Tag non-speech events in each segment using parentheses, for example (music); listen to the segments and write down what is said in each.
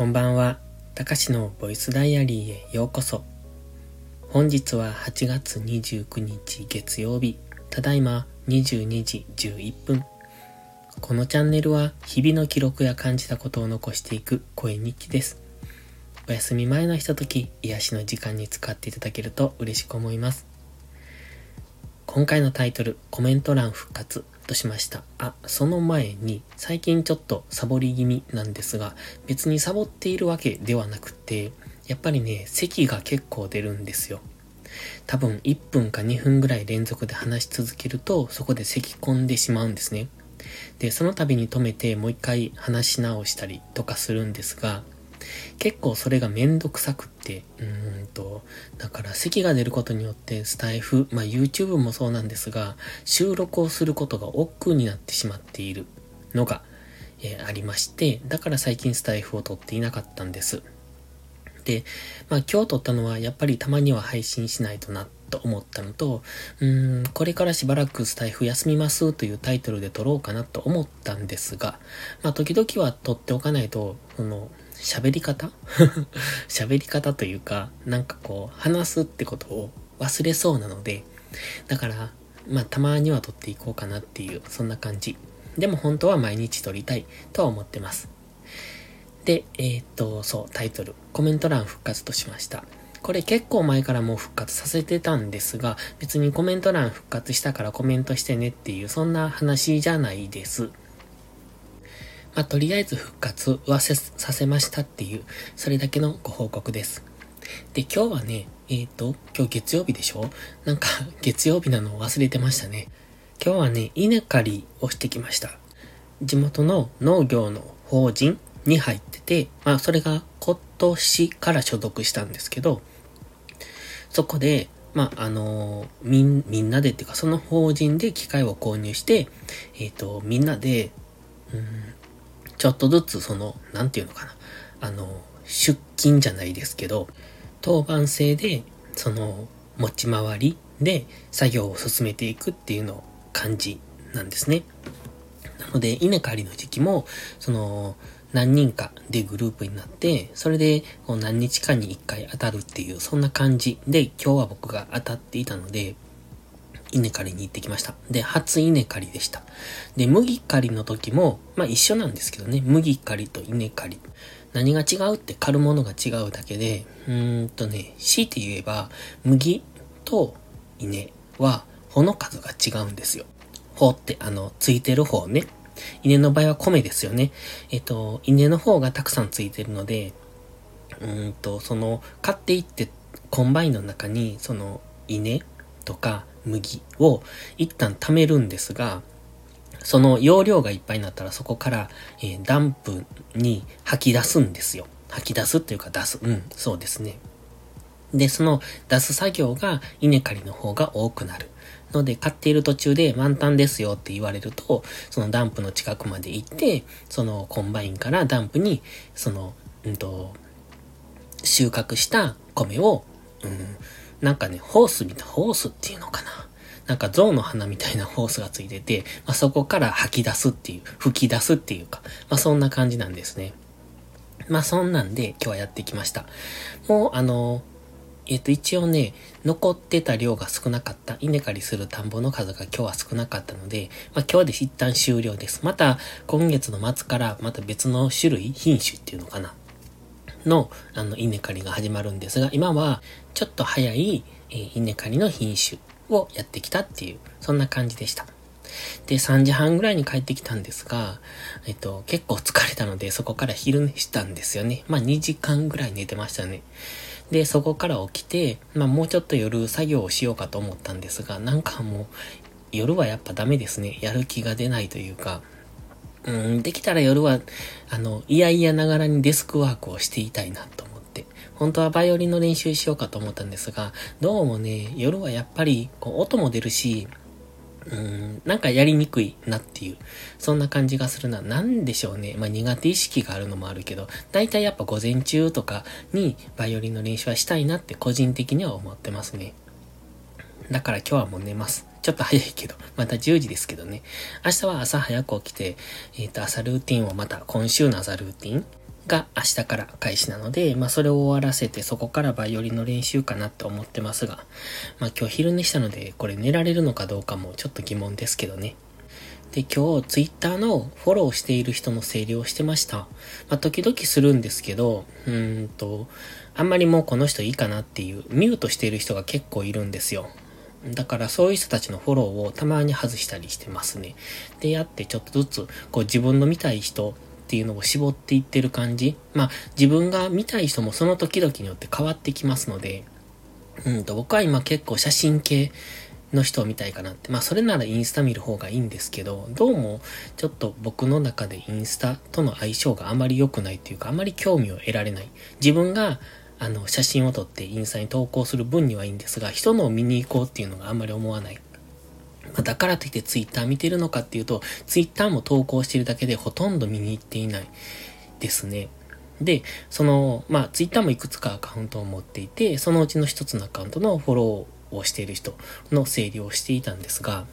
こんばんは。たかしのボイスダイアリーへようこそ。本日は8月29日月曜日、ただいま22時11分。このチャンネルは日々の記録や感じたことを残していく声日記です。お休み前のひととき、癒しの時間に使っていただけると嬉しく思います。今回のタイトル、コメント欄復活としました。あ、その前に、最近ちょっとサボり気味なんですが、別にサボっているわけではなくて、やっぱりね、咳が結構出るんですよ。多分1分か2分ぐらい連続で話し続けると、そこで咳込んでしまうんですね。で、その度に止めてもう一回話し直したりとかするんですが、結構それがめんどくさくって、うんと、だから席が出ることによってスタイフ、まあ YouTube もそうなんですが、収録をすることが億劫になってしまっている。のが、えー、ありまして、だから最近スタイフを撮っていなかったんです。で、まあ今日撮ったのはやっぱりたまには配信しないとなと思ったのと、うーん、これからしばらくスタイフ休みますというタイトルで撮ろうかなと思ったんですが、まあ時々は撮っておかないと、その、喋り方？(laughs) 喋り方というか、なんかこう、話すってことを忘れそうなので、だから、まあ、たまには撮っていこうかなっていう、そんな感じ。でも本当は毎日撮りたいとは思ってます。で、えー、っと、そう、タイトル、コメント欄復活としました。これ結構前からもう復活させてたんですが、別にコメント欄復活したからコメントしてねっていう、そんな話じゃないです。まあ、とりあえず復活はさせましたっていう、それだけのご報告です。で、今日はね、えっ、ー、と、今日月曜日でしょ？なんか、(laughs) 月曜日なのを忘れてましたね。今日はね、稲刈りをしてきました。地元の農業の法人に入ってて、まあ、それが今年から所属したんですけど、そこで、まあ、あのみん、みんなでっていうか、その法人で機械を購入して、えっ、ー、と、みんなで、うん、ちょっとずつその、なんていうのかな。あの、出勤じゃないですけど、当番制で、その、持ち回りで作業を進めていくっていうのを感じなんですね。なので、稲刈りの時期も、その、何人かでグループになって、それでこう何日かに一回当たるっていう、そんな感じで今日は僕が当たっていたので、稲刈りに行ってきました。で、初稲刈りでした。で、麦刈りの時も、まあ一緒なんですけどね、麦刈りと稲刈り。何が違うって刈るものが違うだけで、うーんとね、強いて言えば、麦と稲は穂の数が違うんですよ。穂ってあの、ついてる方ね。稲の場合は米ですよね。えっと、稲の方がたくさんついてるので、うんと、その、刈っていって、コンバインの中に、その、稲とか、麦を一旦貯めるんですが、その容量がいっぱいになったらそこから、えー、ダンプに吐き出すんですよ。吐き出すっていうか出す。うん、そうですね。で、その出す作業が稲刈りの方が多くなる。ので、刈っている途中で満タンですよって言われると、そのダンプの近くまで行って、そのコンバインからダンプに、その、うんと、収穫した米を、うん、なんかね、ホースみたいな、ホースっていうのかな。なんか象の鼻みたいな (laughs) ホースがついてて、まあ、そこから吐き出すっていう、吹き出すっていうか、まあ、そんな感じなんですね。まあ、そんなんで今日はやってきました。もう、あの、えっ、と、一応ね、残ってた量が少なかった、稲刈りする田んぼの数が今日は少なかったので、まあ、今日で一旦終了です。また、今月の末からまた別の種類、品種っていうのかな。の、あの、稲刈りが始まるんですが、今は、ちょっと早い、えー、稲刈りの品種をやってきたっていう、そんな感じでした。で、3時半ぐらいに帰ってきたんですが、えっと、結構疲れたので、そこから昼寝したんですよね。まあ、2時間ぐらい寝てましたね。で、そこから起きて、まあ、もうちょっと夜作業をしようかと思ったんですが、なんかもう、夜はやっぱダメですね。やる気が出ないというか、うん、できたら夜は、あの、いやいやながらにデスクワークをしていたいなと思って。本当はバイオリンの練習しようかと思ったんですが、どうもね、夜はやっぱり、こう、音も出るし、うん、なんかやりにくいなっていう、そんな感じがするな。なんでしょうね。まあ苦手意識があるのもあるけど、だいたいやっぱ午前中とかにバイオリンの練習はしたいなって個人的には思ってますね。だから今日はもう寝ます。ちょっと早いけど、また10時ですけどね。明日は朝早く起きて、えっ、ー、と、朝ルーティンをまた、今週の朝ルーティンが明日から開始なので、まあそれを終わらせてそこからバイオリンの練習かなって思ってますが、まあ今日昼寝したのでこれ寝られるのかどうかもちょっと疑問ですけどね。で、今日ツイッターのフォローしている人の整理をしてました。まあ時々するんですけど、うんと、あんまりもうこの人いいかなっていうミュートしている人が結構いるんですよ。だからそういう人たちのフォローをたまに外したりしてますね。で、やってちょっとずつこう自分の見たい人っていうのを絞っていってる感じ。まあ自分が見たい人もその時々によって変わってきますので、うんと僕は今結構写真系の人を見たいかなって。まあそれならインスタ見る方がいいんですけど、どうもちょっと僕の中でインスタとの相性があまり良くないっていうか、あまり興味を得られない。自分があの写真を撮ってインスタに投稿する分にはいいんですが、人のを見に行こうっていうのがあんまり思わない。ま、だからといってツイッター見てるのかっていうと、ツイッターも投稿してるだけでほとんど見に行っていないですね。で、その、まあ、ツイッターもいくつかアカウントを持っていて、そのうちの一つのアカウントのフォローをしている人の整理をしていたんですが、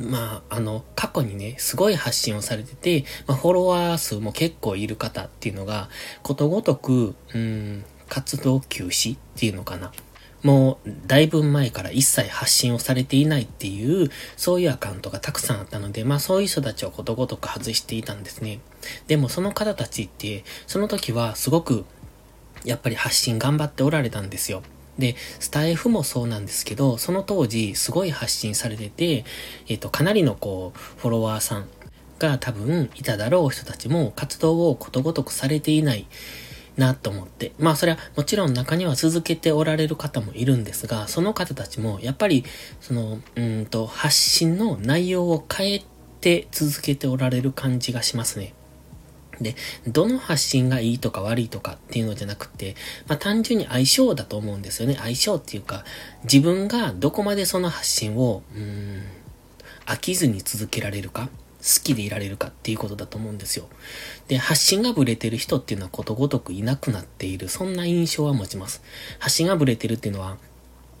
まあ、あの、過去にね、すごい発信をされてて、まあ、フォロワー数も結構いる方っていうのが、ことごとく、うん、活動休止っていうのかな。もう、だいぶ前から一切発信をされていないっていう、そういうアカウントがたくさんあったので、まあそういう人たちをことごとく外していたんですね。でもその方たちって、その時はすごく、やっぱり発信頑張っておられたんですよ。で、スタイフもそうなんですけど、その当時すごい発信されてて、えっ、と、かなりのこう、フォロワーさんが多分いただろう人たちも活動をことごとくされていないなと思って。まあそれはもちろん中には続けておられる方もいるんですが、その方たちもやっぱりその、うんと発信の内容を変えて続けておられる感じがしますね。で、どの発信がいいとか悪いとかっていうのじゃなくて、まあ単純に相性だと思うんですよね。相性っていうか、自分がどこまでその発信を、うん、飽きずに続けられるか、好きでいられるかっていうことだと思うんですよ。で、発信がブレてる人っていうのはことごとくいなくなっている、そんな印象は持ちます。発信がブレてるっていうのは、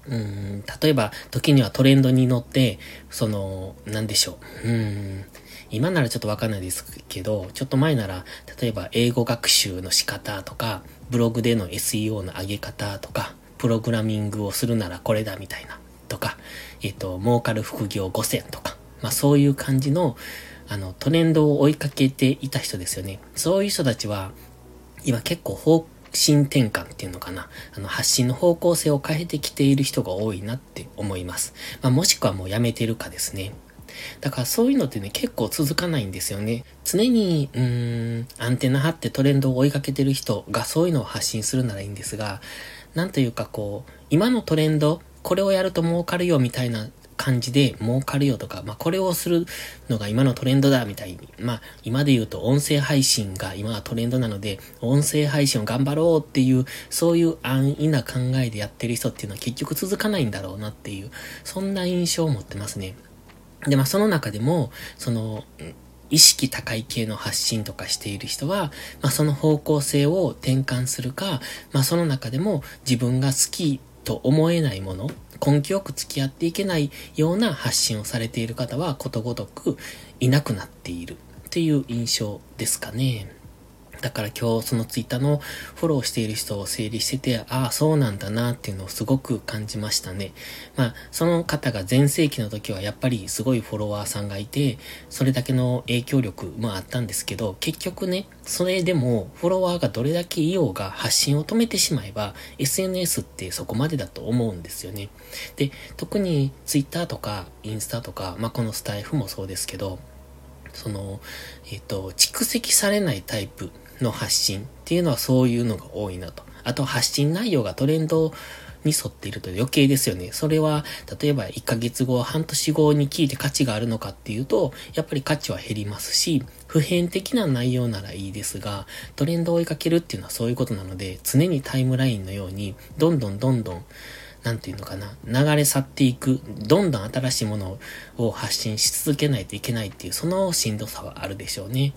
うん、例えば、時にはトレンドに乗って、その、なんでしょう。うん、今ならちょっとわかんないですけど、ちょっと前なら、例えば英語学習の仕方とか、ブログでの SEO の上げ方とか、プログラミングをするならこれだみたいな、とか、えっ、と、儲かる副業5000とか、まあそういう感じの、あの、トレンドを追いかけていた人ですよね。そういう人たちは、今結構方針転換っていうのかな。あの、発信の方向性を変えてきている人が多いなって思います。まあもしくはもうやめてるかですね。だからそういうのってね、結構続かないんですよね。常に、うーん、アンテナ張ってトレンドを追いかけてる人がそういうのを発信するならいいんですが、なんというかこう、今のトレンド、これをやると儲かるよみたいな感じで儲かるよとか、まあ、これをするのが今のトレンドだみたいに、まあ、今で言うと音声配信が今はトレンドなので、音声配信を頑張ろうっていう、そういう安易な考えでやってる人っていうのは結局続かないんだろうなっていう、そんな印象を持ってますね。で、まあその中でも、その、意識高い系の発信とかしている人は、まあその方向性を転換するか、まあその中でも自分が好きと思えないもの、根気よく付き合っていけないような発信をされている方はことごとくいなくなっているっていう印象ですかね。だから今日そのツイッターのフォローしている人を整理してて、ああ、そうなんだなっていうのをすごく感じましたね。まあ、その方が全盛期の時はやっぱりすごいフォロワーさんがいて、それだけの影響力もあったんですけど、結局ね、それでもフォロワーがどれだけいようが発信を止めてしまえば、SNS ってそこまでだと思うんですよね。で、特にツイッターとかインスタとか、まあこのスタイフもそうですけど、その、えっ、と、蓄積されないタイプの発信っていうのはそういうのが多いなと。あと発信内容がトレンドに沿っていると余計ですよね。それは、例えば1ヶ月後、半年後に聞いて価値があるのかっていうと、やっぱり価値は減りますし、普遍的な内容ならいいですが、トレンドを追いかけるっていうのはそういうことなので、常にタイムラインのように、どんどんどんどん、なんていうのかな、流れ去っていく、どんどん新しいものを発信し続けないといけないっていう、そのしんどさはあるでしょうね。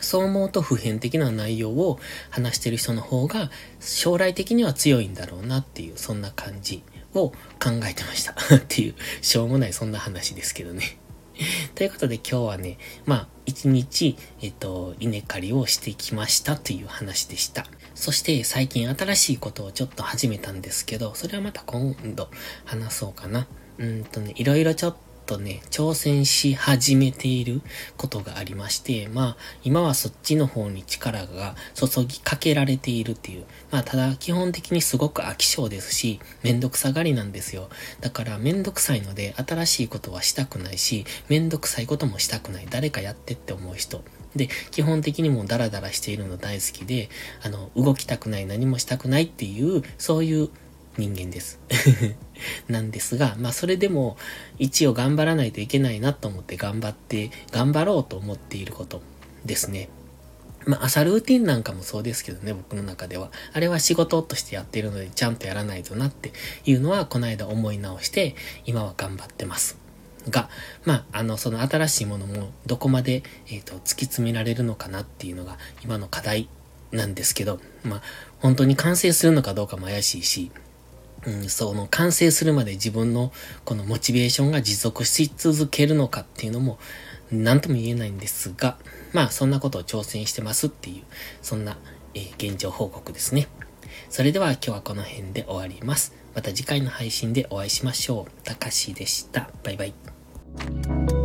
そう思うと普遍的な内容を話してる人の方が将来的には強いんだろうなっていう、そんな感じを考えてました (laughs) っていう、しょうもないそんな話ですけどね。(laughs) ということで今日はね、まあ、一日、えっと、稲刈りをしてきましたという話でした。そして最近新しいことをちょっと始めたんですけど、それはまた今度話そうかな。うんとね、いろいろちょっととね、挑戦し始めていることがありまして、まあ、今はそっちの方に力が注ぎかけられているっていう。まあ、ただ、基本的にすごく飽き性ですし、めんどくさがりなんですよ。だから、めんどくさいので、新しいことはしたくないし、めんどくさいこともしたくない。誰かやってって思う人。で、基本的にもダラダラしているの大好きで、あの、動きたくない、何もしたくないっていう、そういう人間です。(laughs) なんですが、まあそれでも一応頑張らないといけないなと思って頑張って、頑張ろうと思っていることですね。まあ朝ルーティンなんかもそうですけどね、僕の中では。あれは仕事としてやっているのでちゃんとやらないとなっていうのはこの間思い直して今は頑張ってます。が、まあ、あの、その新しいものもどこまで、えっ、ー、と、突き詰められるのかなっていうのが今の課題なんですけど、まあ、本当に完成するのかどうかも怪しいし、うん、その完成するまで自分のこのモチベーションが持続し続けるのかっていうのも何とも言えないんですが、まあそんなことを挑戦してますっていう、そんな、えー、現状報告ですね。それでは今日はこの辺で終わります。また次回の配信でお会いしましょう。たかしでした。バイバイ。